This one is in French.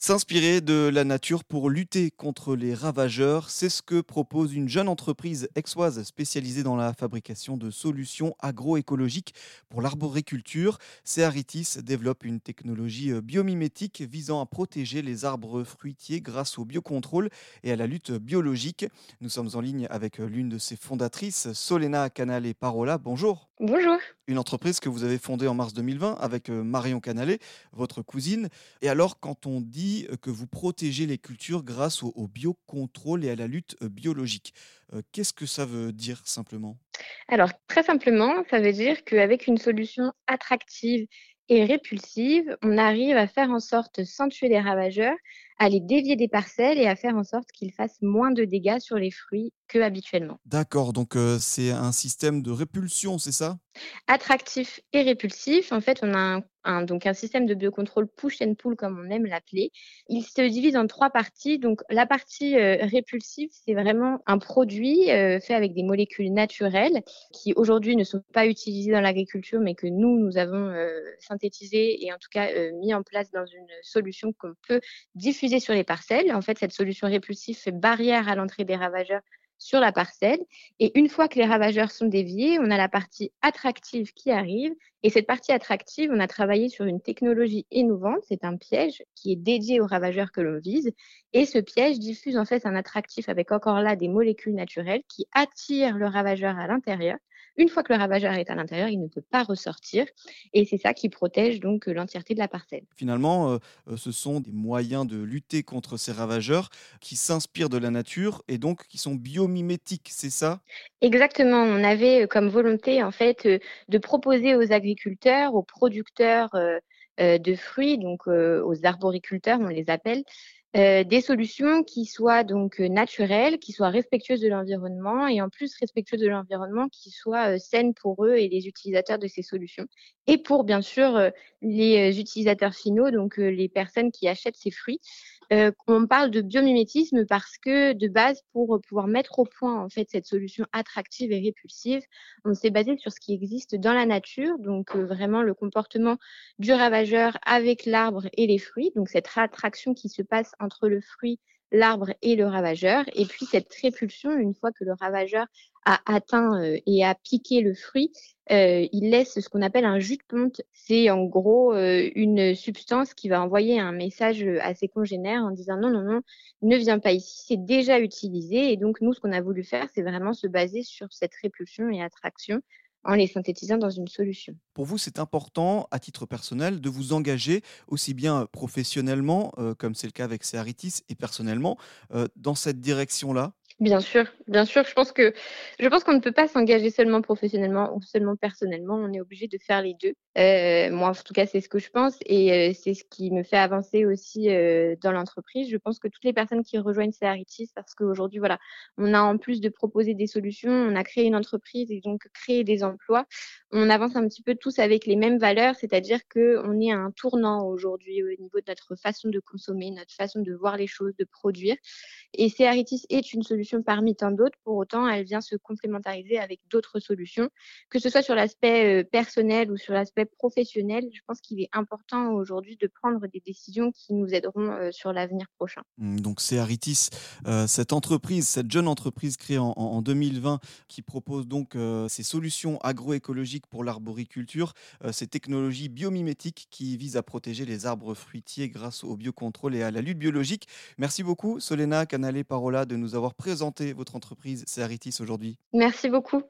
S'inspirer de la nature pour lutter contre les ravageurs, c'est ce que propose une jeune entreprise exoise spécialisée dans la fabrication de solutions agroécologiques pour l'arboriculture. Cearitis développe une technologie biomimétique visant à protéger les arbres fruitiers grâce au biocontrôle et à la lutte biologique. Nous sommes en ligne avec l'une de ses fondatrices, Solena Canale Parola. Bonjour. Bonjour. Une entreprise que vous avez fondée en mars 2020 avec Marion Canale, votre cousine. Et alors, quand on dit que vous protégez les cultures grâce au, biocontrôle et à la lutte biologique. Qu'est-ce que ça veut dire simplement? Alors, très simplement, ça veut dire qu'avec une solution attractive et répulsive, on arrive à faire en sorte, sans tuer les ravageurs, à les dévier des parcelles et à faire en sorte qu'ils fassent moins de dégâts sur les fruits que habituellement. D'accord, donc c'est un système de répulsion, c'est ça? Attractif et répulsif. En fait, on a un, donc un système de biocontrôle push and pull, comme on aime l'appeler. Il se divise en trois parties. Donc, la partie répulsive, c'est vraiment un produit fait avec des molécules naturelles qui aujourd'hui ne sont pas utilisées dans l'agriculture, mais que nous, nous avons synthétisé et en tout cas mis en place dans une solution qu'on peut diffuser sur les parcelles. En fait, cette solution répulsive fait barrière à l'entrée des ravageurs sur la parcelle. Et une fois que les ravageurs sont déviés, on a la partie attractive qui arrive. Et cette partie attractive, on a travaillé sur une technologie innovante. C'est un piège qui est dédié aux ravageurs que l'on vise. Et ce piège diffuse en fait un attractif avec encore là des molécules naturelles qui attirent le ravageur à l'intérieur une fois que le ravageur est à l'intérieur, il ne peut pas ressortir. Et c'est ça qui protège donc l'entièreté de la parcelle. Finalement, euh, euh, ce sont des moyens de lutter contre ces ravageurs qui s'inspirent de la nature et donc qui sont biomimétiques, c'est ça? Exactement. On avait euh, comme volonté en fait de proposer aux agriculteurs, aux producteurs de fruits, donc aux arboriculteurs, on les appelle, euh, des solutions qui soient donc euh, naturelles, qui soient respectueuses de l'environnement et en plus respectueuses de l'environnement, qui soient euh, saines pour eux et les utilisateurs de ces solutions. Et pour bien sûr les utilisateurs finaux, donc les personnes qui achètent ces fruits. Euh, on parle de biomimétisme parce que de base, pour pouvoir mettre au point en fait cette solution attractive et répulsive, on s'est basé sur ce qui existe dans la nature, donc euh, vraiment le comportement du ravageur avec l'arbre et les fruits, donc cette attraction qui se passe entre le fruit l'arbre et le ravageur. Et puis cette répulsion, une fois que le ravageur a atteint euh, et a piqué le fruit, euh, il laisse ce qu'on appelle un jus de ponte. C'est en gros euh, une substance qui va envoyer un message à ses congénères en disant non, non, non, ne viens pas ici, c'est déjà utilisé. Et donc nous, ce qu'on a voulu faire, c'est vraiment se baser sur cette répulsion et attraction en les synthétisant dans une solution. Pour vous, c'est important, à titre personnel, de vous engager aussi bien professionnellement, euh, comme c'est le cas avec Cearitis, et personnellement, euh, dans cette direction-là? Bien sûr, bien sûr. Je pense que je pense qu'on ne peut pas s'engager seulement professionnellement ou seulement personnellement. On est obligé de faire les deux. Euh, moi, en tout cas, c'est ce que je pense et euh, c'est ce qui me fait avancer aussi euh, dans l'entreprise. Je pense que toutes les personnes qui rejoignent Cearitis, parce qu'aujourd'hui, voilà, on a en plus de proposer des solutions, on a créé une entreprise et donc créé des emplois. On avance un petit peu tous avec les mêmes valeurs, c'est-à-dire que on est à un tournant aujourd'hui au niveau de notre façon de consommer, notre façon de voir les choses, de produire. Et Cearitis est une solution parmi tant d'autres. Pour autant, elle vient se complémentariser avec d'autres solutions, que ce soit sur l'aspect euh, personnel ou sur l'aspect professionnel. Je pense qu'il est important aujourd'hui de prendre des décisions qui nous aideront euh, sur l'avenir prochain. Mmh, donc c'est Aritis, euh, cette entreprise, cette jeune entreprise créée en, 2020 qui propose donc ces solutions agroécologiques pour l'arboriculture, ces technologies biomimétiques qui visent à protéger les arbres fruitiers grâce au biocontrôle et à la lutte biologique. Merci beaucoup Solena Canale Parola de nous avoir présenté votre entreprise, c'est Aritis aujourd'hui. Merci beaucoup.